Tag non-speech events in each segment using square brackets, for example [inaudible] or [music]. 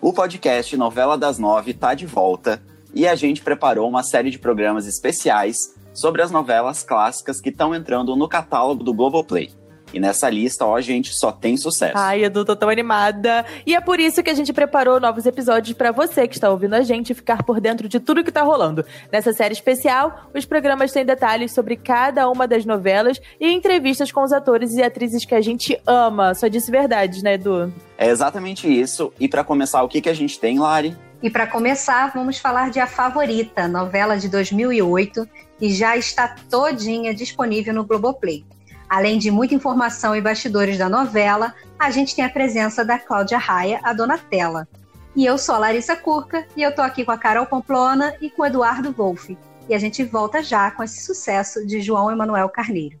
O podcast Novela das Nove está de volta e a gente preparou uma série de programas especiais sobre as novelas clássicas que estão entrando no catálogo do Globoplay. E nessa lista, ó, gente, só tem sucesso. Ai, Edu, tô tão animada. E é por isso que a gente preparou novos episódios para você que está ouvindo a gente ficar por dentro de tudo que tá rolando. Nessa série especial, os programas têm detalhes sobre cada uma das novelas e entrevistas com os atores e atrizes que a gente ama. Só disse verdade, né, Edu? É exatamente isso. E para começar, o que, que a gente tem, Lari? E para começar, vamos falar de A Favorita, novela de 2008, que já está todinha disponível no Globoplay. Além de muita informação e bastidores da novela, a gente tem a presença da Cláudia Raia, a Donatella. E eu sou a Larissa Curca e eu tô aqui com a Carol Pamplona e com o Eduardo Wolff. E a gente volta já com esse sucesso de João Emanuel Carneiro.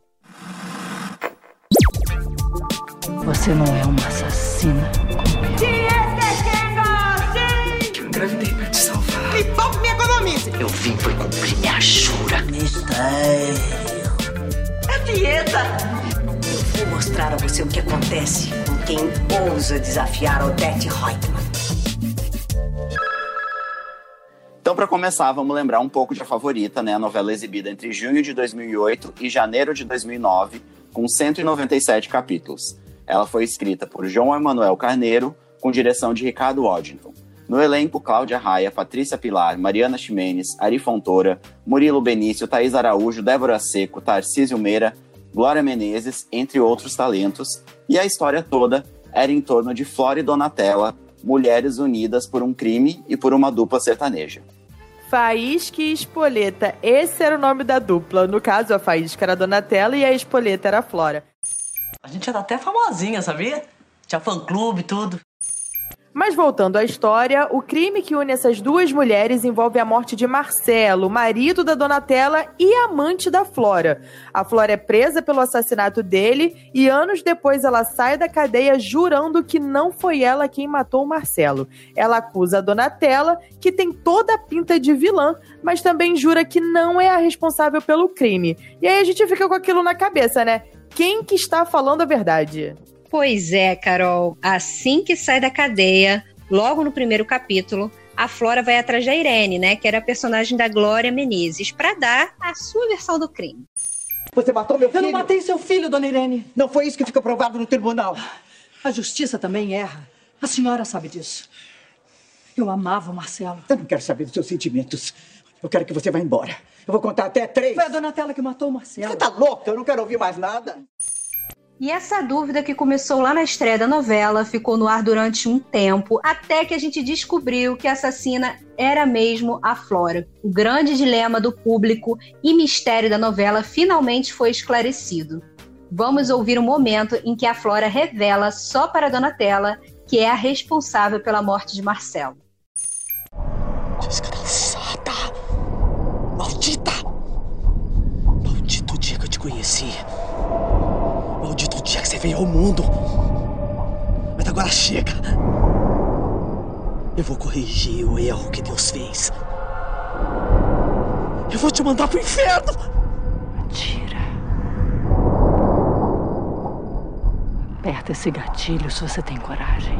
Você não é uma assassina como eu. Te. Mostrar a você o que acontece com quem ousa desafiar Odette Reutemann. Então, para começar, vamos lembrar um pouco de A Favorita, né? A novela exibida entre junho de 2008 e janeiro de 2009, com 197 capítulos. Ela foi escrita por João Emanuel Carneiro, com direção de Ricardo Waddington. No elenco, Cláudia Raia, Patrícia Pilar, Mariana Ximenes, Ari Fontoura, Murilo Benício, Thaís Araújo, Débora Seco, Tarcísio Meira, Glória Menezes, entre outros talentos. E a história toda era em torno de Flora e Donatella, mulheres unidas por um crime e por uma dupla sertaneja. Faísca e Espoleta. Esse era o nome da dupla. No caso, a Faísca era a Donatella e a Espoleta era a Flora. A gente era até famosinha, sabia? Tinha fã-clube e tudo. Mas voltando à história, o crime que une essas duas mulheres envolve a morte de Marcelo, marido da Donatella e amante da Flora. A Flora é presa pelo assassinato dele e anos depois ela sai da cadeia jurando que não foi ela quem matou Marcelo. Ela acusa a Donatella, que tem toda a pinta de vilã, mas também jura que não é a responsável pelo crime. E aí a gente fica com aquilo na cabeça, né? Quem que está falando a verdade? Pois é, Carol. Assim que sai da cadeia, logo no primeiro capítulo, a Flora vai atrás da Irene, né, que era a personagem da Glória Menezes, para dar a sua versão do crime. Você matou meu filho? Eu não matei seu filho, dona Irene. Não foi isso que ficou provado no tribunal. A justiça também erra. A senhora sabe disso. Eu amava o Marcelo. Eu não quero saber dos seus sentimentos. Eu quero que você vá embora. Eu vou contar até três. Foi a Donatella que matou o Marcelo. Você tá louca? Eu não quero ouvir mais nada. E essa dúvida que começou lá na estreia da novela ficou no ar durante um tempo, até que a gente descobriu que a assassina era mesmo a Flora. O grande dilema do público e mistério da novela finalmente foi esclarecido. Vamos ouvir o um momento em que a Flora revela só para Donatella que é a responsável pela morte de Marcelo. Desgraçada! Maldita! Maldito dia que eu te conheci. Veio ao mundo. Mas agora chega. Eu vou corrigir o erro que Deus fez. Eu vou te mandar pro inferno. Mentira. Aperta esse gatilho se você tem coragem.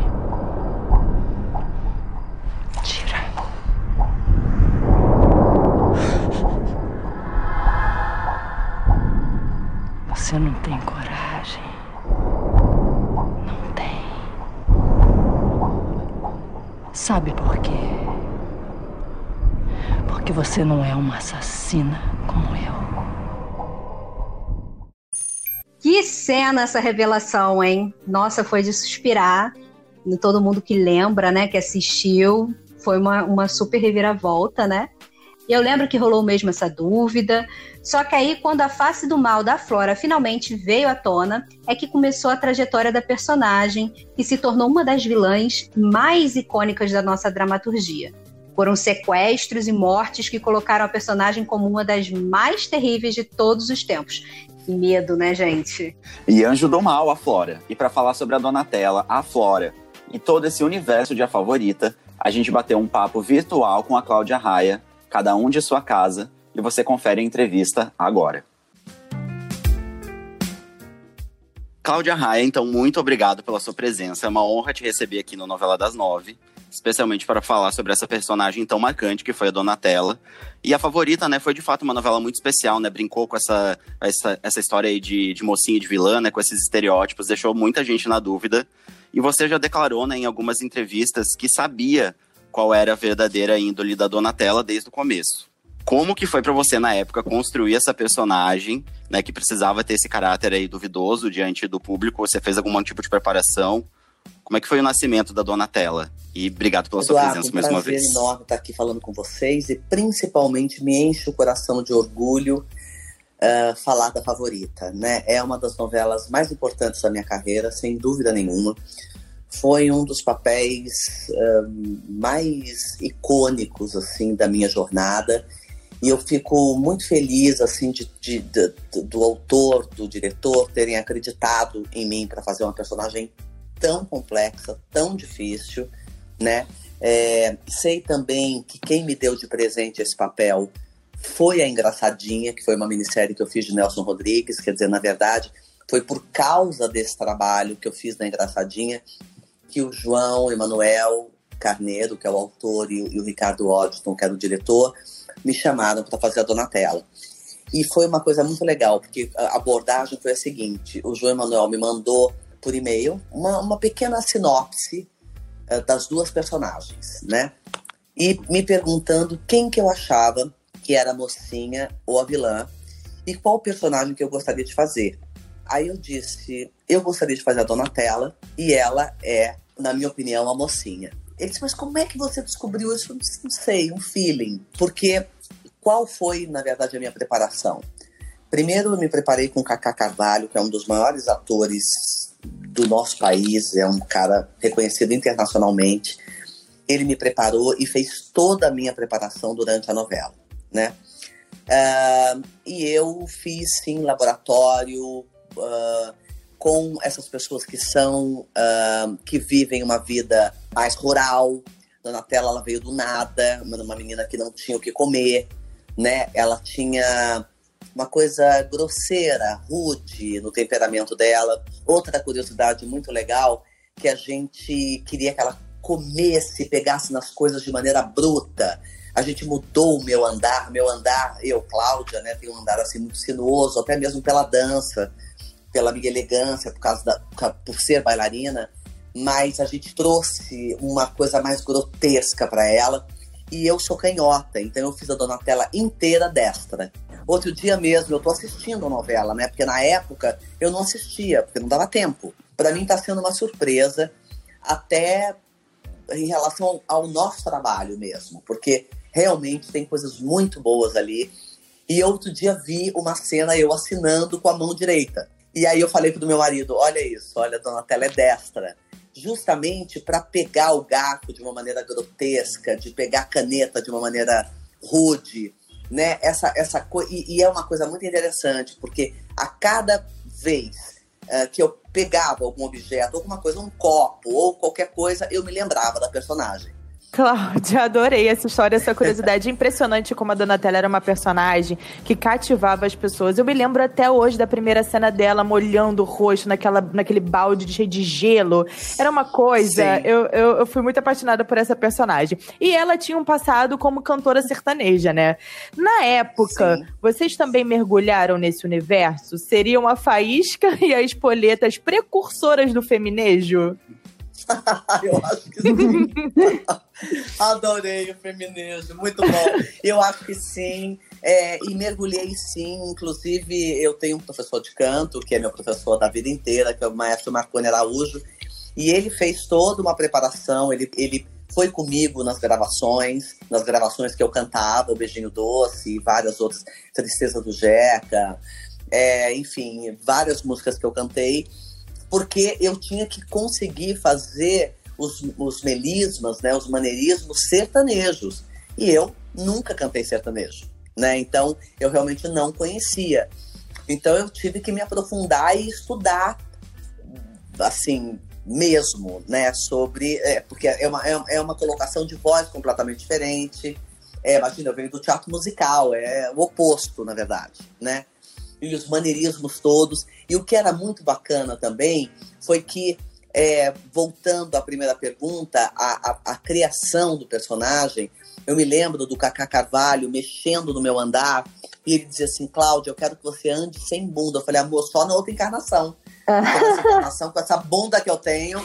Porque você não é uma assassina como eu. Que cena essa revelação, hein? Nossa, foi de suspirar. Todo mundo que lembra, né, que assistiu. Foi uma, uma super reviravolta, né? E eu lembro que rolou mesmo essa dúvida. Só que aí, quando a face do mal da Flora finalmente veio à tona, é que começou a trajetória da personagem, que se tornou uma das vilãs mais icônicas da nossa dramaturgia. Foram sequestros e mortes que colocaram a personagem como uma das mais terríveis de todos os tempos. Que medo, né, gente? E Anjo do Mal, a Flora. E para falar sobre a Donatella, a Flora e todo esse universo de A Favorita, a gente bateu um papo virtual com a Cláudia Raia, cada um de sua casa, e você confere a entrevista agora. Cláudia Raia, então, muito obrigado pela sua presença. É uma honra te receber aqui no Novela das Nove, especialmente para falar sobre essa personagem tão marcante que foi a Donatella. E a favorita, né, foi de fato uma novela muito especial, né? Brincou com essa, essa, essa história aí de, de mocinha e de vilã, né? Com esses estereótipos, deixou muita gente na dúvida. E você já declarou, né, em algumas entrevistas que sabia qual era a verdadeira índole da Donatella desde o começo. Como que foi para você na época construir essa personagem, né, que precisava ter esse caráter aí duvidoso diante do público? Você fez algum tipo de preparação? Como é que foi o nascimento da Donatella? E obrigado pela Eduardo, sua presença mais uma vez. É um prazer enorme estar aqui falando com vocês e principalmente me enche o coração de orgulho uh, falar da favorita, né? É uma das novelas mais importantes da minha carreira, sem dúvida nenhuma. Foi um dos papéis uh, mais icônicos assim da minha jornada e eu fico muito feliz assim de, de, de, do autor, do diretor terem acreditado em mim para fazer uma personagem tão complexa, tão difícil, né? É, sei também que quem me deu de presente esse papel foi a Engraçadinha, que foi uma minissérie que eu fiz de Nelson Rodrigues, quer dizer, na verdade, foi por causa desse trabalho que eu fiz da Engraçadinha que o João Emanuel Carneiro, que é o autor, e, e o Ricardo Odson, que era o diretor, me chamaram para fazer a Donatella. E foi uma coisa muito legal, porque a abordagem foi a seguinte: o João Emanuel me mandou por e-mail uma, uma pequena sinopse uh, das duas personagens, né? E me perguntando quem que eu achava que era a mocinha ou a vilã e qual personagem que eu gostaria de fazer. Aí eu disse, eu gostaria de fazer a Donatella e ela é, na minha opinião, a mocinha. Ele disse, mas como é que você descobriu isso? Eu disse, não sei, um feeling. Porque qual foi, na verdade, a minha preparação? Primeiro, eu me preparei com Kaká Carvalho, que é um dos maiores atores do nosso país, é um cara reconhecido internacionalmente. Ele me preparou e fez toda a minha preparação durante a novela, né? Uh, e eu fiz, sim, laboratório uh, com essas pessoas que são, uh, que vivem uma vida mais rural. Donatella, ela veio do nada, uma menina que não tinha o que comer, né? Ela tinha uma coisa grosseira, rude no temperamento dela. Outra curiosidade muito legal que a gente queria que ela comesse, pegasse nas coisas de maneira bruta. A gente mudou o meu andar, meu andar, eu, Cláudia, né, tem um andar assim muito sinuoso, até mesmo pela dança, pela minha elegância, por causa da, por ser bailarina, mas a gente trouxe uma coisa mais grotesca para ela e eu sou canhota, então eu fiz a Donatella inteira destra. Outro dia mesmo, eu tô assistindo a novela, né? Porque na época eu não assistia, porque não dava tempo. Para mim tá sendo uma surpresa, até em relação ao nosso trabalho mesmo, porque realmente tem coisas muito boas ali. E outro dia vi uma cena eu assinando com a mão direita. E aí eu falei pro meu marido: olha isso, olha, a Donatella é destra justamente para pegar o gato de uma maneira grotesca, de pegar a caneta de uma maneira rude, né? Essa, essa e, e é uma coisa muito interessante, porque a cada vez uh, que eu pegava algum objeto, alguma coisa, um copo ou qualquer coisa, eu me lembrava da personagem. Cláudia, [laughs] adorei essa história, essa curiosidade impressionante como a Donatella era uma personagem que cativava as pessoas. Eu me lembro até hoje da primeira cena dela molhando o rosto naquela, naquele balde cheio de gelo. Era uma coisa, eu, eu, eu, fui muito apaixonada por essa personagem. E ela tinha um passado como cantora sertaneja, né? Na época, Sim. vocês também mergulharam nesse universo? Seriam a Faísca [laughs] e as Poletas precursoras do feminejo? [laughs] eu acho que sim. Adorei o feminismo, muito bom. Eu acho que sim. É, e mergulhei sim, inclusive eu tenho um professor de canto, que é meu professor da vida inteira, que é o maestro Marconi Araújo, e ele fez toda uma preparação, ele, ele foi comigo nas gravações, nas gravações que eu cantava, o Beijinho Doce e várias outras, Tristeza do Jeca, é, enfim, várias músicas que eu cantei porque eu tinha que conseguir fazer os, os melismas, né, os maneirismos sertanejos. E eu nunca cantei sertanejo, né? Então eu realmente não conhecia. Então eu tive que me aprofundar e estudar, assim, mesmo, né? Sobre. É, porque é uma, é, é uma colocação de voz completamente diferente. É, imagina, eu venho do teatro musical, é o oposto, na verdade, né? e os maneirismos todos. E o que era muito bacana também foi que, é, voltando à primeira pergunta, a, a, a criação do personagem, eu me lembro do Cacá Carvalho mexendo no meu andar e ele dizia assim: Cláudia, eu quero que você ande sem bunda. Eu falei, amor, só na outra encarnação. Essa encarnação, com essa bunda que eu tenho,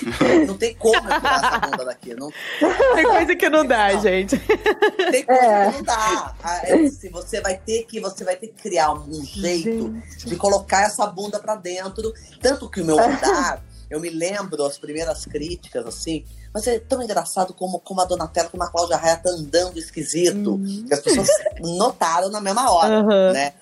não tem como eu tirar essa bunda daqui. Não... Tem coisa que não dá, Não. gente. Tem coisa é. que não dá. Ah, é, assim, você vai ter que você vai ter que criar um jeito gente. de colocar essa bunda para dentro. Tanto que o meu andar, eu me lembro as primeiras críticas assim. Mas é tão engraçado como, como a Donatella, como a Cláudia Raia tá andando esquisito. Uhum. Que as pessoas notaram na mesma hora, uhum. né?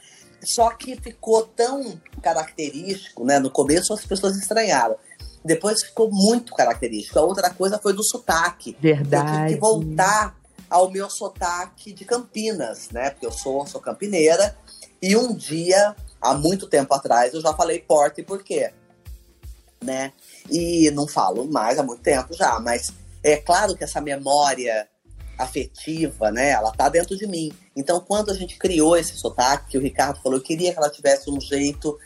Só que ficou tão característico, né? No começo as pessoas estranharam. Depois ficou muito característico. A outra coisa foi do sotaque. Verdade. Eu tive que voltar ao meu sotaque de Campinas, né? Porque eu sou, sou campineira. E um dia, há muito tempo atrás, eu já falei porta e por quê, né? E não falo mais há muito tempo já, mas é claro que essa memória afetiva, né? Ela tá dentro de mim. Então, quando a gente criou esse sotaque, que o Ricardo falou, eu queria que ela tivesse um jeito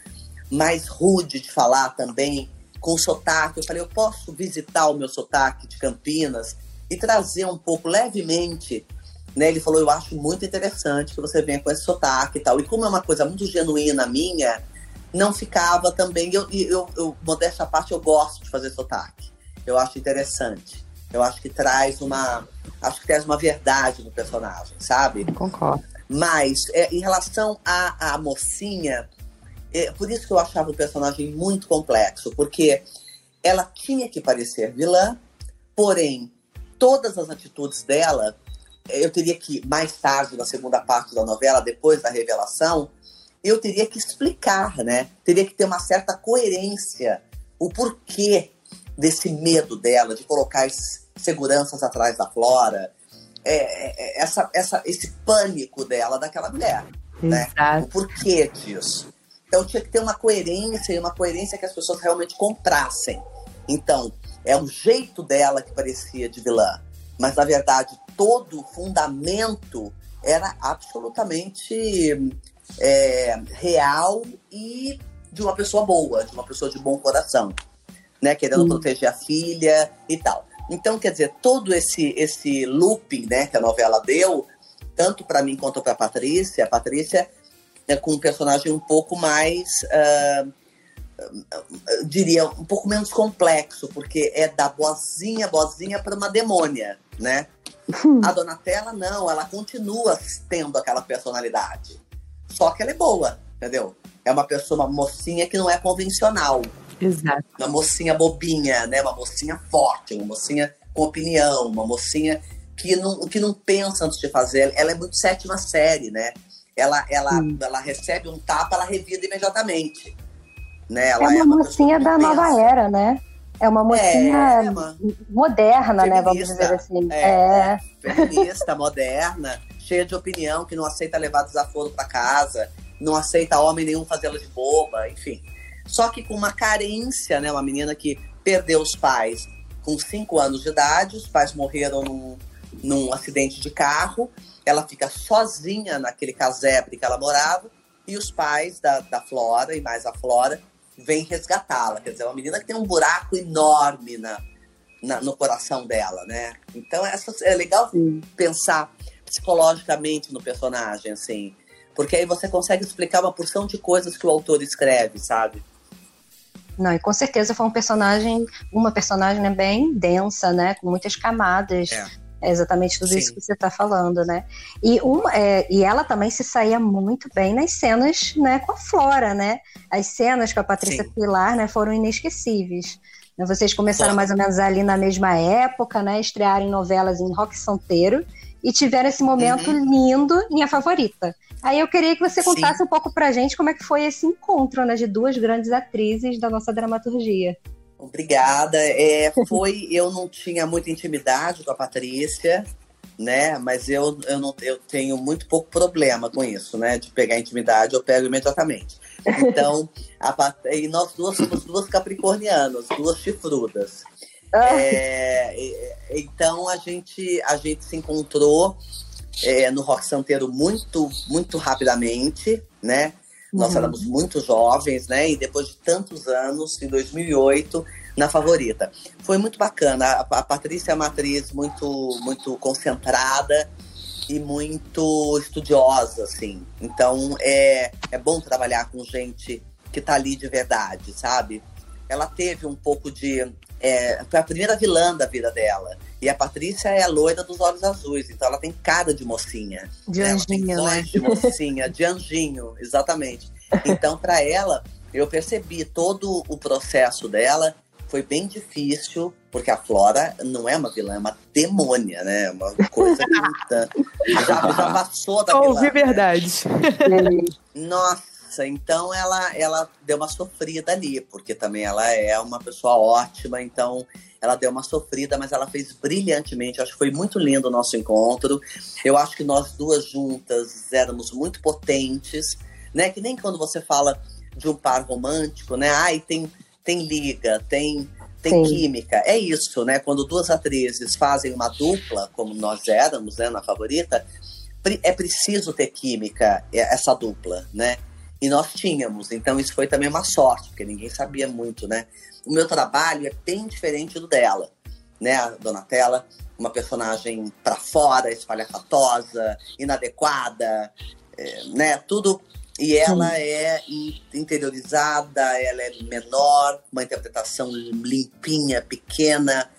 mais rude de falar também, com sotaque. Eu falei, eu posso visitar o meu sotaque de Campinas e trazer um pouco levemente. Né? Ele falou, eu acho muito interessante que você venha com esse sotaque e tal. E como é uma coisa muito genuína minha, não ficava também. Eu, eu, eu modéstia à parte, eu gosto de fazer sotaque. Eu acho interessante. Eu acho que traz uma. Acho que traz uma verdade no personagem, sabe? Concordo. Mas, é, em relação à, à mocinha, é, por isso que eu achava o personagem muito complexo, porque ela tinha que parecer vilã, porém, todas as atitudes dela, eu teria que, mais tarde, na segunda parte da novela, depois da revelação, eu teria que explicar, né? Teria que ter uma certa coerência, o porquê desse medo dela de colocar seguranças atrás da Flora, é, é, essa, essa, esse pânico dela daquela mulher, né? O porquê disso. Então tinha que ter uma coerência e uma coerência que as pessoas realmente comprassem. Então, é o jeito dela que parecia de vilã, mas na verdade todo o fundamento era absolutamente é, real e de uma pessoa boa, de uma pessoa de bom coração né? Querendo proteger a filha e tal. Então, quer dizer, todo esse, esse looping né, que a novela deu, tanto para mim quanto para Patrícia, a Patrícia é com um personagem um pouco mais, uh, diria, um pouco menos complexo, porque é da boazinha, boazinha para uma demônia, né? Hum. A Donatella não, ela continua tendo aquela personalidade. Só que ela é boa, entendeu? É uma pessoa, uma mocinha que não é convencional. Exato. Uma mocinha bobinha, né? Uma mocinha forte, uma mocinha com opinião, uma mocinha que não, que não pensa antes de fazer. Ela é muito sétima série, né? Ela, ela, ela recebe um tapa, ela revida imediatamente. Né? Ela é uma, é uma mocinha da pensa. nova era, né? É uma mocinha é, moderna, feminista, né? Vamos dizer assim. É, é. Feminista, moderna, cheia de opinião, que não aceita levar desaforo para casa, não aceita homem nenhum fazê-la de boba, enfim. Só que com uma carência, né? Uma menina que perdeu os pais com 5 anos de idade, os pais morreram num, num acidente de carro, ela fica sozinha naquele casebre que ela morava, e os pais da, da Flora, e mais a Flora, vêm resgatá-la. Quer dizer, uma menina que tem um buraco enorme na, na, no coração dela, né? Então essa, é legal Sim. pensar psicologicamente no personagem, assim, porque aí você consegue explicar uma porção de coisas que o autor escreve, sabe? Não, e com certeza foi um personagem, uma personagem né, bem densa, né? Com muitas camadas. É. É exatamente tudo Sim. isso que você está falando, né? E, uma, é, e ela também se saía muito bem nas cenas né, com a Flora, né? As cenas com a Patrícia Sim. Pilar né, foram inesquecíveis. Vocês começaram mais ou menos ali na mesma época, né? Estrearam novelas em Rock Santeiro e tiveram esse momento uhum. lindo em A Favorita. Aí eu queria que você contasse Sim. um pouco pra gente como é que foi esse encontro né, de duas grandes atrizes da nossa dramaturgia. Obrigada. É, foi, [laughs] eu não tinha muita intimidade com a Patrícia, né? Mas eu, eu, não, eu tenho muito pouco problema com isso, né? De pegar intimidade, eu pego imediatamente. Então, a, e nós duas somos duas capricornianas, duas chifrudas. Ah. É, então a gente, a gente se encontrou é, no Rock Santeiro muito, muito rapidamente, né? Nós éramos muito jovens, né? E depois de tantos anos, em 2008, na favorita. Foi muito bacana. A, a Patrícia é uma atriz muito, muito concentrada e muito estudiosa, assim. Então é, é bom trabalhar com gente que tá ali de verdade, sabe? Ela teve um pouco de. É, foi a primeira vilã da vida dela. E a Patrícia é a loira dos olhos azuis, então ela tem cara de mocinha. De né? anjinho, ela né? de mocinha, de anjinho, exatamente. Então, para ela, eu percebi todo o processo dela foi bem difícil, porque a Flora não é uma vilã, é uma demônia, né? É Uma coisa que já, já passou da [laughs] vilã. Ouvi né? verdade. [laughs] Nossa, então ela, ela deu uma sofrida ali, porque também ela é uma pessoa ótima, então ela deu uma sofrida, mas ela fez brilhantemente. Eu acho que foi muito lindo o nosso encontro. Eu acho que nós duas juntas éramos muito potentes, né? Que nem quando você fala de um par romântico, né? Ai, tem, tem liga, tem, tem Sim. química. É isso, né? Quando duas atrizes fazem uma dupla, como nós éramos, né, na favorita, é preciso ter química, é, essa dupla, né? E nós tínhamos, então isso foi também uma sorte, porque ninguém sabia muito, né? O meu trabalho é bem diferente do dela, né? A Donatella, uma personagem para fora, espalhafatosa, inadequada, é, né? Tudo. E ela é in- interiorizada, ela é menor, uma interpretação limpinha, pequena.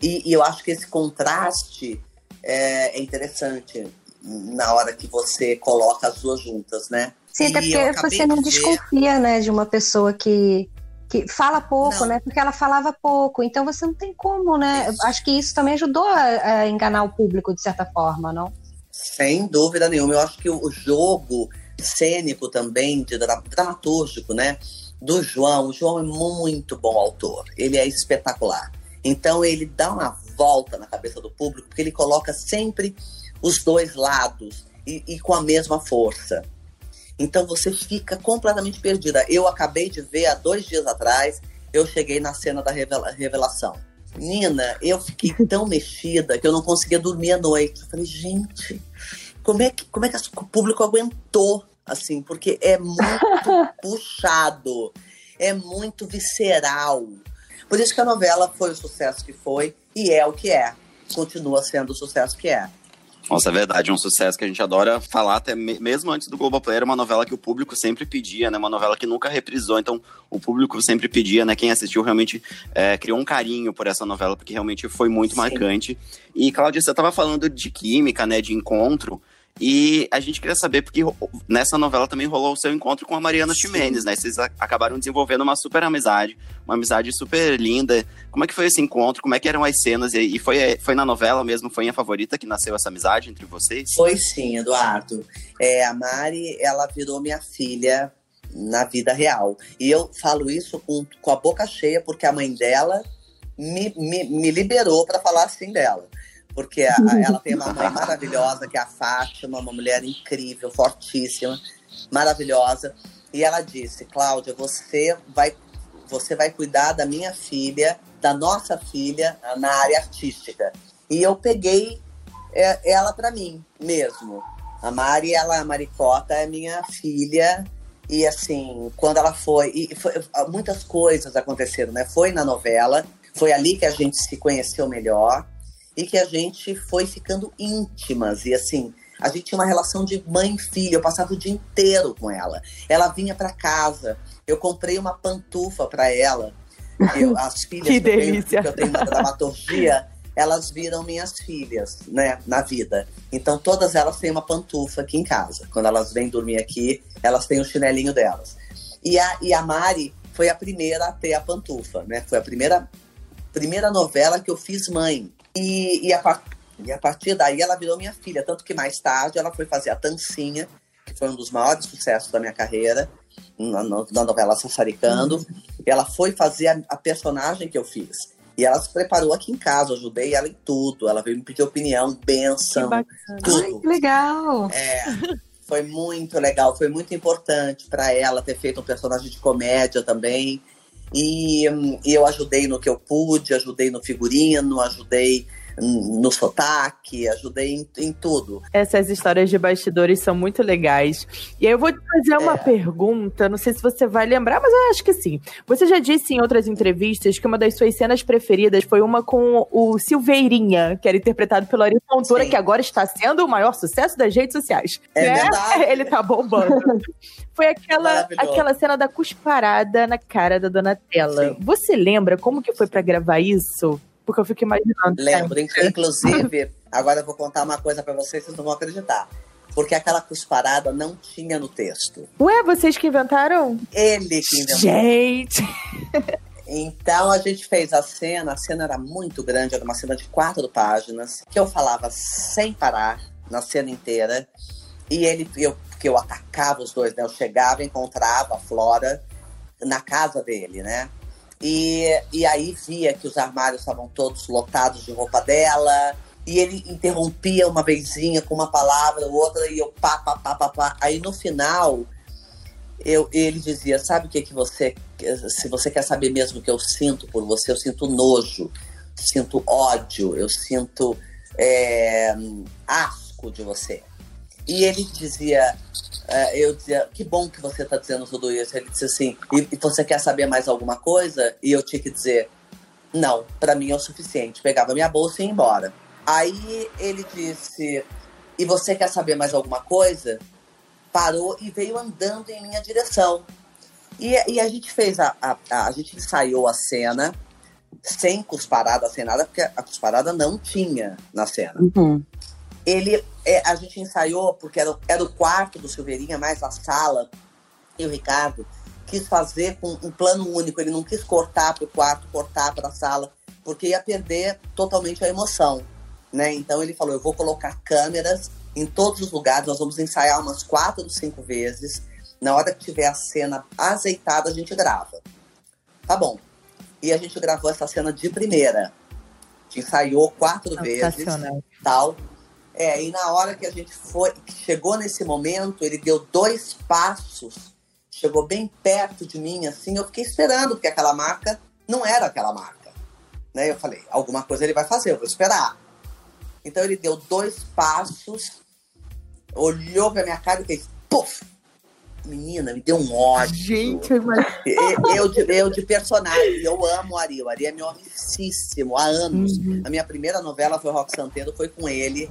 E, e eu acho que esse contraste é, é interessante na hora que você coloca as duas juntas, né? Sim, até porque você não de ver- desconfia, né, de uma pessoa que, que fala pouco, Não. né? Porque ela falava pouco, então você não tem como, né? Isso. Acho que isso também ajudou a, a enganar o público de certa forma, não? Sem dúvida nenhuma. Eu acho que o jogo cênico também, de dra- dramatúrgico, né? Do João. O João é muito bom autor. Ele é espetacular. Então ele dá uma volta na cabeça do público, porque ele coloca sempre os dois lados e, e com a mesma força. Então você fica completamente perdida. Eu acabei de ver há dois dias atrás, eu cheguei na cena da revela- revelação. Nina, eu fiquei [laughs] tão mexida que eu não conseguia dormir à noite. Eu falei, gente, como é que, como é que o público aguentou? Assim, porque é muito [laughs] puxado, é muito visceral. Por isso que a novela foi o sucesso que foi e é o que é. Continua sendo o sucesso que é. Nossa, é verdade, um sucesso que a gente adora falar, até me- mesmo antes do Globoplay, era uma novela que o público sempre pedia, né? Uma novela que nunca reprisou, então o público sempre pedia, né? Quem assistiu realmente é, criou um carinho por essa novela, porque realmente foi muito Sim. marcante. E, Cláudia, você estava falando de química, né? De encontro. E a gente queria saber, porque nessa novela também rolou o seu encontro com a Mariana Sim. Ximenes, né? Vocês acabaram desenvolvendo uma super amizade, uma amizade super linda. Como é que foi esse encontro? Como é que eram as cenas? E, e foi, foi na novela mesmo, foi em a favorita que nasceu essa amizade entre vocês? Foi sim, Eduardo. É, a Mari, ela virou minha filha na vida real. E eu falo isso com, com a boca cheia, porque a mãe dela me, me, me liberou para falar assim dela. Porque a- a- ela tem uma mãe [laughs] maravilhosa, que é a Fátima, uma mulher incrível, fortíssima, maravilhosa. E ela disse, Cláudia, você vai, você vai cuidar da minha filha, da nossa filha, na área artística. E eu peguei é, ela para mim mesmo. A Mari, ela, a Maricota é minha filha. E assim, quando ela foi, e foi- muitas coisas aconteceram, né? Foi na novela, foi ali que a gente se conheceu melhor e que a gente foi ficando íntimas. E assim, a gente tinha uma relação de mãe e filha. Eu passava o dia inteiro com ela. Ela vinha para casa. Eu comprei uma pantufa para ela. Eu, as [laughs] filhas Que que, eu tenho, que eu tenho na dramaturgia, elas viram minhas filhas, né, na vida. Então todas elas têm uma pantufa aqui em casa. Quando elas vêm dormir aqui, elas têm o chinelinho delas. E a, e a Mari foi a primeira a ter a pantufa, né? Foi a primeira, primeira novela que eu fiz mãe. E, e, a, e a partir daí ela virou minha filha. Tanto que mais tarde ela foi fazer a Tancinha, que foi um dos maiores sucessos da minha carreira, na, na novela Sassaricando. E ela foi fazer a, a personagem que eu fiz. E ela se preparou aqui em casa, eu ajudei ela em tudo. Ela veio me pedir opinião, Que benção, bacana. Ai, tudo. que legal! É, foi muito legal, foi muito importante para ela ter feito um personagem de comédia também. E, hum, e eu ajudei no que eu pude, ajudei no figurino, ajudei no sotaque, ajudei em, em tudo. Essas histórias de bastidores são muito legais. E aí eu vou te fazer uma É. pergunta, não sei se você vai lembrar, mas eu acho que sim. Você já disse em outras entrevistas que uma das suas cenas preferidas foi uma com o Silveirinha, que era interpretado pelo Ari Fontoura, Sim. que agora está sendo o maior sucesso das redes sociais. É Né? verdade. [laughs] Ele tá bombando. Foi aquela, aquela cena da cusparada na cara da Donatella. Sim. Você lembra como que foi pra gravar isso? Porque eu fico imaginando. Lembro, in- inclusive, agora eu vou contar uma coisa pra vocês, vocês não vão acreditar. Porque aquela cusparada não tinha no texto. Ué, vocês que inventaram? Ele que inventou. Gente! Então a gente fez a cena, a cena era muito grande, era uma cena de quatro páginas, que eu falava sem parar na cena inteira. E ele, eu, que eu atacava os dois, né? Eu chegava, encontrava a Flora na casa dele, né? E, e aí via que os armários estavam todos lotados de roupa dela. E ele interrompia uma vezinha com uma palavra, outra, e eu pá, pá, pá, pá, pá. Aí no final, eu, ele dizia, sabe o que que você, se você quer saber mesmo o que eu sinto por você, eu sinto nojo, sinto ódio, eu sinto é, asco de você. E ele dizia, é, eu dizia, que bom que você está dizendo tudo isso. Ele disse assim, e, você quer saber mais alguma coisa? E eu tinha que dizer, não, para mim é o suficiente. Pegava minha bolsa e ia embora. Aí ele disse, e você quer saber mais alguma coisa? Parou e veio andando em minha direção. E, e a gente fez a, a, a, a gente ensaiou a cena sem cusparada, sem nada, porque a cusparada não tinha na cena. Ele, é, a gente ensaiou porque era, era o quarto do Silveirinha, mais a sala. E o Ricardo quis fazer com um plano único. Ele não quis cortar para o quarto, cortar para a sala, porque ia perder totalmente a emoção. Né? Então ele falou: eu vou colocar câmeras em todos os lugares, nós vamos ensaiar umas quatro ou cinco vezes. Na hora que tiver a cena azeitada, a gente grava. Tá bom. E a gente gravou essa cena de primeira. A gente ensaiou quatro vezes, Sensacional. tal. É, e na hora que a gente foi, chegou nesse momento, ele deu dois passos, chegou bem perto de mim, assim, eu fiquei esperando, porque aquela marca não era aquela marca. Né? Eu falei, alguma coisa ele vai fazer, eu vou esperar. Então ele deu dois passos, olhou pra minha cara e fez, puf! Menina, me deu um ódio. Gente, eu. Eu, eu, de, eu de personagem, eu amo o Ari. O Ari é meu amicíssimo há anos. Uhum. A minha primeira novela foi Rock Santeiro, foi com ele.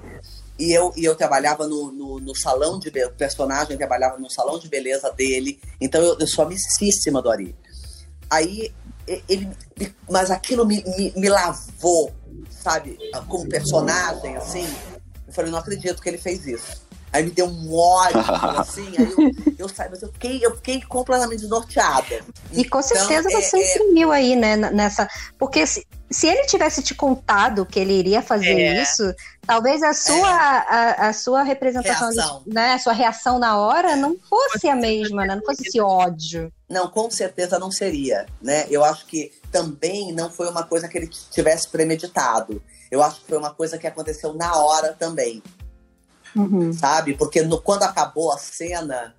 E eu, e eu trabalhava no, no, no salão de be- o personagem trabalhava no salão de beleza dele. Então eu, eu sou amicíssima do Ari. Aí ele. Mas aquilo me, me, me lavou, sabe? Como personagem, assim. Eu falei, não acredito que ele fez isso. Aí me deu um ódio, [laughs] assim, aí eu, eu saí, mas eu fiquei, eu fiquei completamente norteada. E com Então, certeza é- você é- imprimiu aí, né, nessa. Porque se, se ele tivesse te contado que ele iria fazer É. isso, talvez a sua, a, a sua representação, de- Reação. né, a sua reação na hora não fosse a mesma, né? Não fosse esse ódio. Não, com certeza não seria, né? Eu acho que também não foi uma coisa que ele tivesse premeditado. Eu acho que foi uma coisa que aconteceu na hora também, sabe? Porque no- quando acabou a cena,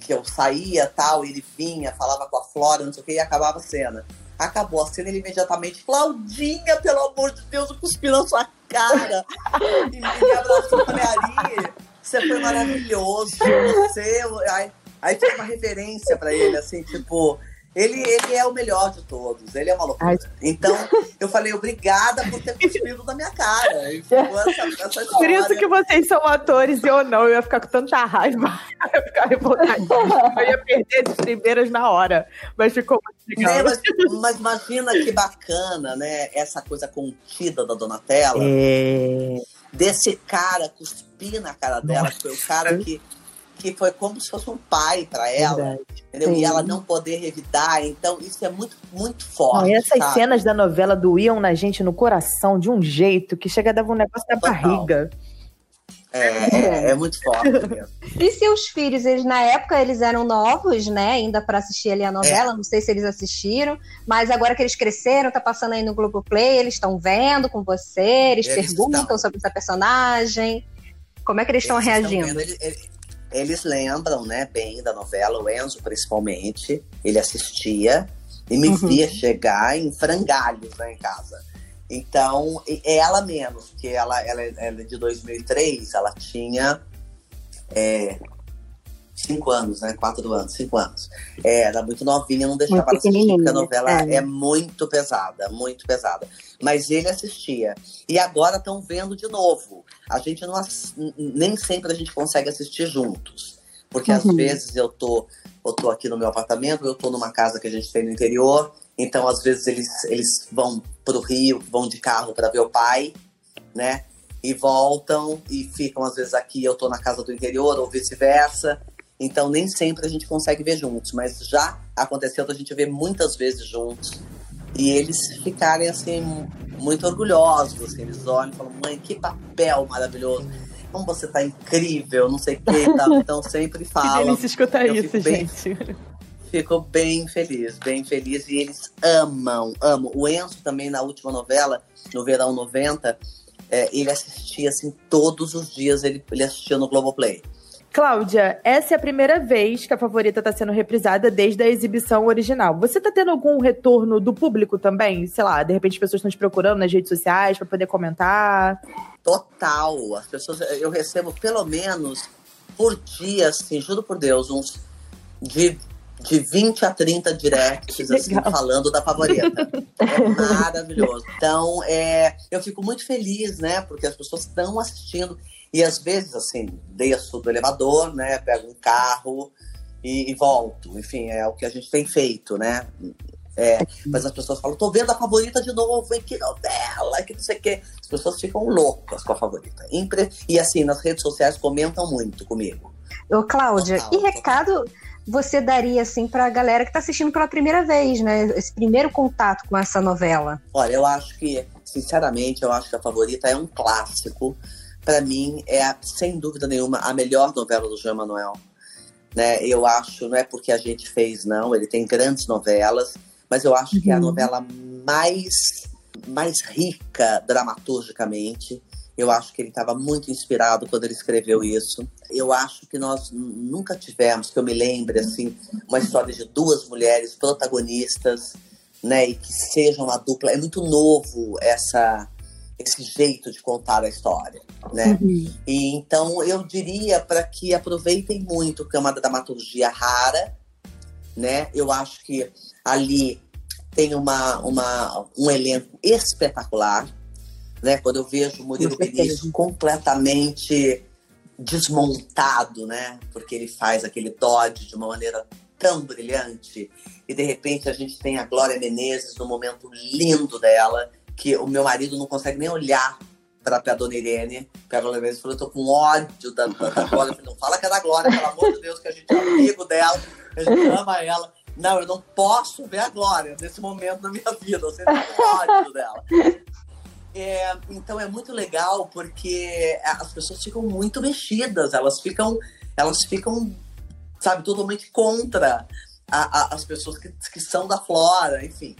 que eu saía tal, ele vinha, falava com a Flora, não sei o que, e acabava a cena. Acabou a cena, ele imediatamente, Claudinha, pelo amor de Deus, eu cuspi na sua cara. e me abraçou, falei, Ari, você foi maravilhoso, você... Aí, aí fez uma referência pra ele, assim, tipo... Ele, ele é o melhor de todos, ele é uma loucura. Então, eu falei, obrigada por ter cuspido na minha cara. E ficou essa, essa Por isso que vocês são atores e eu não. Eu ia ficar com tanta raiva. [laughs] Eu ia ficar revoltadíssima. Eu ia perder as primeiras na hora. Mas ficou muito legal. mas, mas imagina que bacana, né? Essa coisa contida da Donatella. É. Desse cara cuspir na cara dela, que foi o cara que, que foi como se fosse um pai pra ela. Verdade. Entendeu? Sim. E ela não poder revidar. Então, isso é muito, muito Não, forte. e essas sabe? cenas da novela doíam na gente no coração de um jeito que chega a dar um negócio na Total. barriga. É, é, é muito forte mesmo. [laughs] E seus filhos, eles na época eles eram novos, né? Ainda para assistir ali a novela, não sei se eles assistiram, mas agora que eles cresceram, tá passando aí no Globoplay, eles estão vendo com você, eles, Eles perguntam estão. sobre essa personagem. Como é que eles estão Eles estão reagindo? vendo, ele- ele- eles lembram, né, bem da novela, o Enzo principalmente. Ele assistia e me Uhum. via chegar em frangalhos lá em casa. Então, é ela menos, porque ela, ela, ela é de 2003, ela tinha é, cinco anos, né? Quatro anos, cinco anos. É, era muito novinha, não deixava ela assistir, porque a novela é. é muito pesada, muito pesada. Mas ele assistia. E agora estão vendo de novo. A gente não nem sempre a gente consegue assistir juntos. Porque uhum. às vezes eu tô, eu tô aqui no meu apartamento, eu tô numa casa que a gente tem no interior, então às vezes eles, eles vão pro Rio, vão de carro para ver o pai, né? E voltam e ficam às vezes aqui, eu tô na casa do interior ou vice-versa. Então nem sempre a gente consegue ver juntos, mas já aconteceu da gente ver muitas vezes juntos. E eles ficarem assim muito orgulhosos, assim, eles olham e falam: "Mãe, que papel maravilhoso" como você tá incrível, não sei o que, tá? [laughs] Então sempre fala. Que delícia escutar isso, gente. Bem, fico bem feliz, bem feliz. E eles amam, amam. O Enzo também, na última novela, no Verão 90, é, ele assistia assim todos os dias, ele, ele assistia no Globoplay. Cláudia, essa é a primeira vez que a favorita está sendo reprisada desde a exibição original. Você está tendo algum retorno do público também? Sei lá, de repente as pessoas estão te procurando nas redes sociais para poder comentar? Total. As pessoas, eu recebo pelo menos por dia, assim, juro por Deus, uns de, de 20 a 30 directs, assim, falando da favorita. é maravilhoso. Então, é, eu fico muito feliz, né? Porque as pessoas estão assistindo. E às vezes, assim, desço do elevador, né? Pego um carro e, e, volto. Enfim, é o que a gente tem feito, né? É, mas as pessoas falam, tô vendo a favorita de novo, hein, que novela, que não sei o quê. As pessoas ficam loucas com a favorita. E assim, nas redes sociais comentam muito comigo. Ô, Cláudia, total, e recado você daria, assim, pra galera que tá assistindo pela primeira vez, né? Esse primeiro contato com essa novela? Olha, eu acho que, sinceramente, eu acho que a favorita é um clássico para mim, é, sem dúvida nenhuma, a melhor novela do Jean Manuel. Né? Eu acho, não é porque a gente fez, não, ele tem grandes novelas, mas eu acho uhum. que é a uhum. novela mais, mais rica dramaturgicamente. Eu acho que ele estava muito inspirado quando ele escreveu isso. Eu acho que nós nunca tivemos, que eu me lembre, assim, uma história de duas mulheres protagonistas, né, e que sejam uma dupla. É muito novo essa esse jeito de contar a história, né? Uhum. E então eu diria para que aproveitem muito, que é uma dramaturgia rara, né? Eu acho que ali tem uma, uma um elenco espetacular, né? Quando eu vejo o Murilo Benício completamente desmontado, né? Porque ele faz aquele Dodge de uma maneira tão brilhante e de repente a gente tem a Glória Menezes no momento lindo dela que o meu marido não consegue nem olhar pra, pra dona Irene, Glória Menezes, falou, eu tô com ódio da, da, da Glória. Eu falei, não fala que é da Glória, pelo amor de Deus, que a gente é amigo dela, a gente ama ela. Não, eu não posso ver a Glória nesse momento da minha vida, eu sempre ódio dela. É, então é muito legal porque as pessoas ficam muito mexidas, elas ficam, elas ficam, sabe, totalmente contra a, a, as pessoas que, que são da Flora, enfim.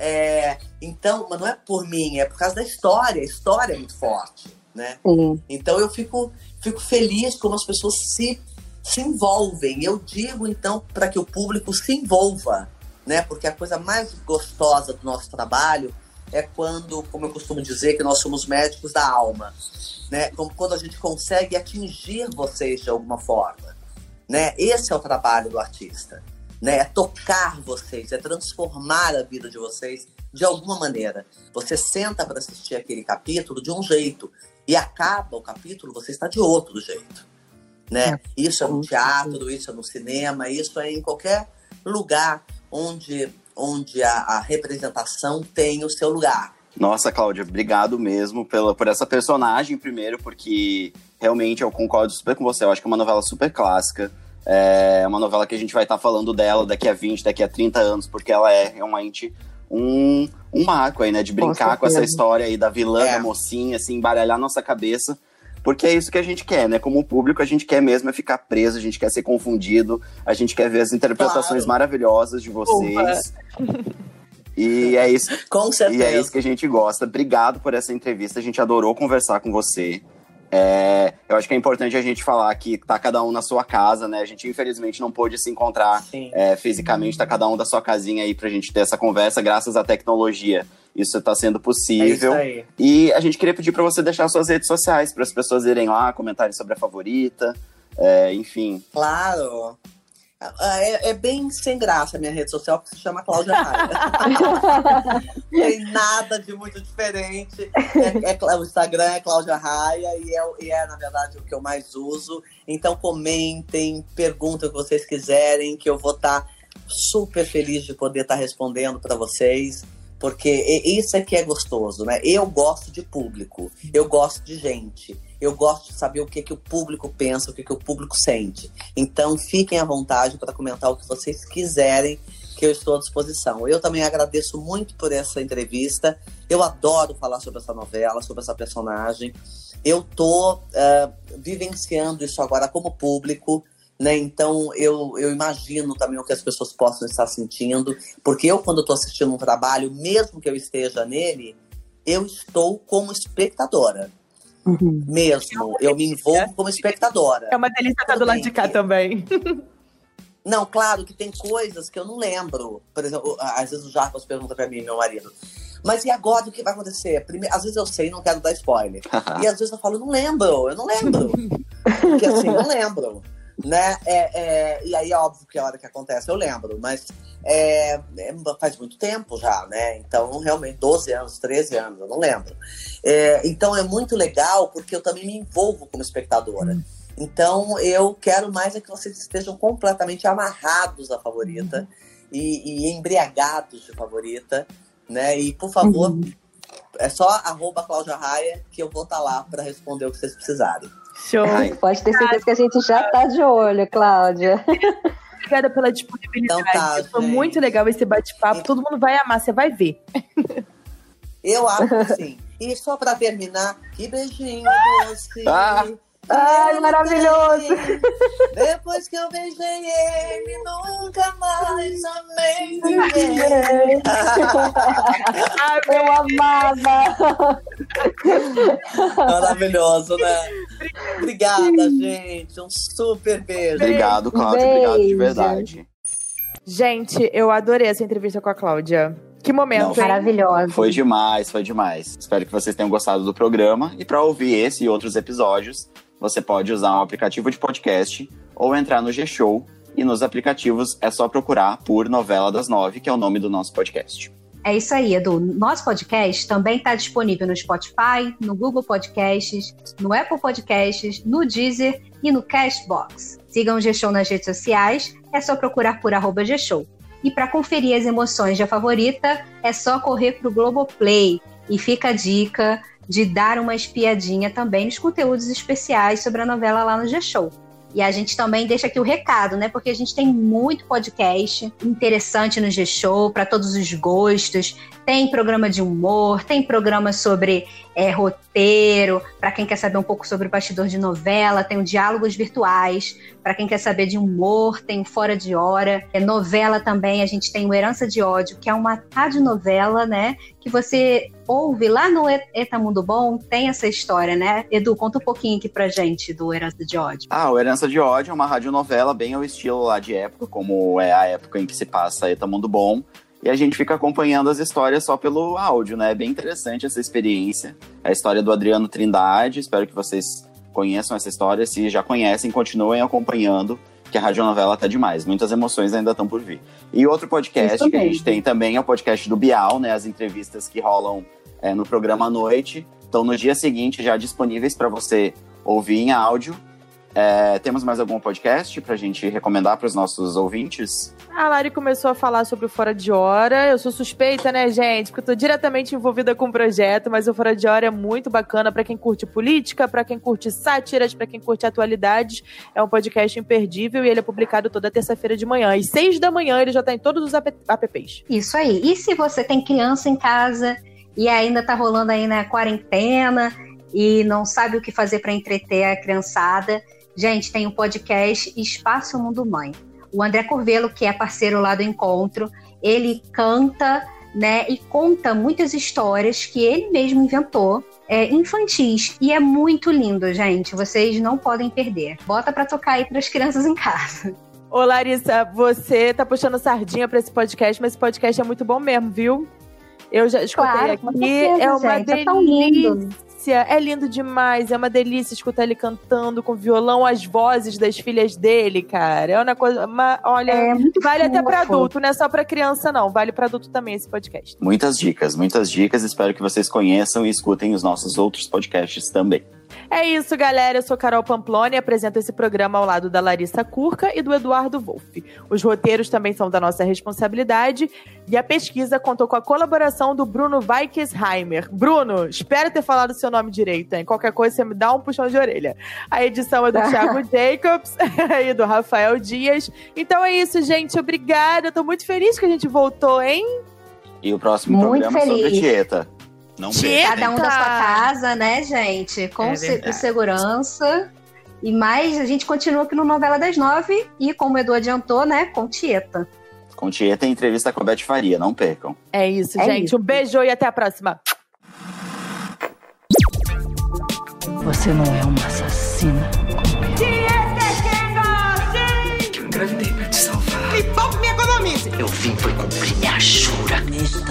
É, então, mas não é por mim, é por causa da história. A história é muito forte, né? Sim. Então eu fico, fico feliz como as pessoas se, se envolvem. Eu digo, então, para que o público se envolva, né? Porque a coisa mais gostosa do nosso trabalho é quando, como eu costumo dizer, que nós somos médicos da alma, né? Como quando a gente consegue atingir vocês de alguma forma, né? Esse é o trabalho do artista né? É tocar vocês, é transformar a vida de vocês de alguma maneira. Você senta para assistir aquele capítulo de um jeito e acaba o capítulo, você está de outro jeito, né? É. Isso é no teatro, isso é no cinema, isso é em qualquer lugar onde, onde a, a representação tem o seu lugar. Nossa, Cláudia, obrigado mesmo pela, por essa personagem, primeiro, porque realmente eu concordo super com você. Eu acho que é uma novela super clássica. É uma novela que a gente vai estar tá falando dela daqui a 20, daqui a 30 anos, porque ela é realmente um, um marco aí, né? De brincar com, essa história aí da vilã, é. da mocinha, assim, embaralhar nossa cabeça. Porque é isso que a gente quer, né? Como público, a gente quer mesmo é ficar preso, a gente quer ser confundido, a gente quer ver as interpretações claro. maravilhosas de vocês. E é isso. Com certeza. E é isso que a gente gosta. Obrigado por essa entrevista. A gente adorou conversar com você. É, eu acho que é importante a gente falar que tá cada um na sua casa, né? A gente infelizmente não pôde se encontrar é, fisicamente, tá cada um da sua casinha aí pra gente ter essa conversa, graças à tecnologia. isso está sendo É possível. isso aí. E a gente queria pedir para você deixar suas redes sociais, para as pessoas irem lá, comentarem sobre a favorita, é, enfim. Claro. Ah, É, é bem sem graça a minha rede social, porque se chama Cláudia Raia. [laughs] Não tem nada de muito diferente. É- é- o Instagram é Cláudia Raia e é, e é, na verdade, o que eu mais uso. Então comentem, perguntem o que vocês quiserem, que eu vou estar super feliz de poder estar respondendo para vocês. Porque isso é que é gostoso, né? Eu gosto de público, eu gosto de gente, eu gosto de saber o que, que o público pensa, o que, que o público sente. Então fiquem à vontade para comentar o que vocês quiserem, que eu estou à disposição. Eu também agradeço muito por essa entrevista. Eu adoro falar sobre essa novela, sobre essa personagem. Eu tô ah, vivenciando isso agora como público. Né? Então eu, eu imagino também o que as pessoas possam estar sentindo, porque eu, quando estou assistindo um trabalho, mesmo que eu esteja nele, eu estou como espectadora. Mesmo. Eu me envolvo como espectadora. É uma delícia estar do lado de cá também. Não, claro que tem coisas que eu não lembro. Por exemplo, às vezes o Jarbas pergunta pra mim, meu marido. Mas e agora o que vai acontecer? Primeiro, às vezes eu sei, não quero dar spoiler. e às vezes eu falo, não lembro, eu não lembro. Porque assim, não lembro. Né? É, é, e aí é óbvio que a hora que acontece eu lembro, mas é, é, faz muito tempo já, né? Então, realmente, 12 anos, 13 anos, eu não lembro. É, então é muito legal porque eu também me envolvo como espectadora. Então eu quero mais é que vocês estejam completamente amarrados à favorita e, e embriagados de favorita, né? E por favor, é só arroba Cláudia Raia que eu vou estar lá para responder o que vocês precisarem. Show. Ai, Pode ter certeza que a gente já tá de olho, Cláudia. [laughs] Obrigada pela disponibilidade. Então tá, Foi gente. muito legal esse bate-papo. Todo mundo vai amar, você vai ver. [laughs] Eu acho que sim. E só para terminar, que beijinho doce. Ah. Ai, maravilhoso. Depois que eu beijei ele, nunca mais amei ninguém. [laughs] Eu amava. [laughs] Maravilhoso, né? Obrigada, gente. Um super beijo. Obrigado, Cláudia. Obrigado de verdade. Gente, eu adorei essa entrevista com a Cláudia. Que momento, Não, hein? Maravilhosa. Foi demais, foi demais. Espero que vocês tenham gostado do programa. E para ouvir esse e outros episódios, você pode usar um aplicativo de podcast ou entrar no G-Show. E nos aplicativos é só procurar por Novela das Nove, que é o nome do nosso podcast. É isso aí, Edu. Nosso podcast também está disponível no Spotify, no Google Podcasts, no Apple Podcasts, no Deezer e no Castbox. Sigam o G-Show nas redes sociais, é só procurar por arroba G-Show. E para conferir as emoções de A Favorita, é só correr para o Globoplay. E fica a dica de dar uma espiadinha também nos conteúdos especiais sobre a novela lá no G-Show. E a gente também deixa aqui o recado, né? Porque a gente tem muito podcast interessante no G-Show, para todos os gostos. Tem programa de humor, tem programa sobre é, roteiro, para quem quer saber um pouco sobre o bastidor de novela, tem o Diálogos Virtuais. Para quem quer saber de humor, tem o Fora de Hora. É novela também, a gente tem o Herança de Ódio, que é uma radionovela, né? Que você ouve lá no Eta Mundo Bom, tem essa história, né? Edu, conta um pouquinho aqui pra gente do Herança de Ódio. Ah, o Herança de Ódio é uma radionovela bem ao estilo lá de época, como é a época em que se passa Eta Mundo Bom. E a gente fica acompanhando as histórias só pelo áudio, né? É bem interessante essa experiência. A história do Adriano Trindade. Espero que vocês conheçam essa história. Se já conhecem, continuem acompanhando, que a radionovela tá demais. Muitas emoções ainda estão por vir. E outro podcast que a gente tem também é o podcast do Bial, né? As entrevistas que rolam é, no programa à noite. Estão no dia seguinte já disponíveis para você ouvir em áudio. É, temos mais algum podcast pra gente recomendar para os nossos ouvintes? A Lari começou a falar sobre o Fora de Hora. Eu sou suspeita, né, gente? Porque eu tô diretamente envolvida com o projeto, mas o Fora de Hora é muito bacana pra quem curte política, pra quem curte sátiras, pra quem curte atualidades. É um podcast imperdível e ele é publicado toda terça-feira de manhã. E seis da manhã ele já tá em todos os app- apps. Isso aí. E se você tem criança em casa e ainda tá rolando aí na quarentena e não sabe o que fazer para entreter a criançada, gente, tem o podcast Espaço Mundo Mãe. O André Curvelo, que é parceiro lá do encontro, ele canta, né, e conta muitas histórias que ele mesmo inventou, é, infantis. E é muito lindo, gente. Vocês não podem perder. Bota para tocar aí para as crianças em casa. Ô, Larissa, você tá puxando sardinha pra esse podcast, mas esse podcast é muito bom mesmo, viu? Eu já escutei Claro, aqui. certeza, é uma gente, é tão lindo. Delícia. É lindo demais. É uma delícia escutar ele cantando com violão, as vozes das filhas dele, cara. É uma coisa. Uma, olha, É muito vale até pra fofo. adulto, não é só pra criança, não. Vale pra adulto também esse podcast. Muitas dicas, muitas dicas. Espero que vocês conheçam e escutem os nossos outros podcasts também. É isso, galera. Eu sou Carol Pamploni e apresento esse programa ao lado da Larissa Curca e do Eduardo Wolff. Os roteiros também são da nossa responsabilidade e a pesquisa contou com a colaboração do Bruno Weikesheimer. Bruno, espero ter falado o seu nome direito, hein? Qualquer coisa você me dá um puxão de orelha. A edição é do [laughs] Thiago Jacobs [laughs] e do Rafael Dias. Então é isso, gente. Obrigada. Eu tô muito feliz que a gente voltou, hein? E o próximo Muito programa é sobre feliz. Tieta. Não Cada um da sua casa, né, gente? Com, É se- com segurança. E mais, a gente continua aqui no Novela das Nove. E como o Edu adiantou, né, com Tieta. Com Tieta em entrevista com a Beth Faria. Não percam. É isso, É gente. isso. Um beijo e até a próxima. Você não é uma assassina. Eu engravidei pra te salvar. Eu vim foi cumprir minha jura.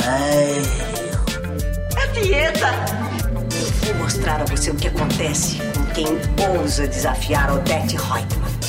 É Eu vou mostrar a você o que acontece com quem ousa desafiar Odette Reutemann.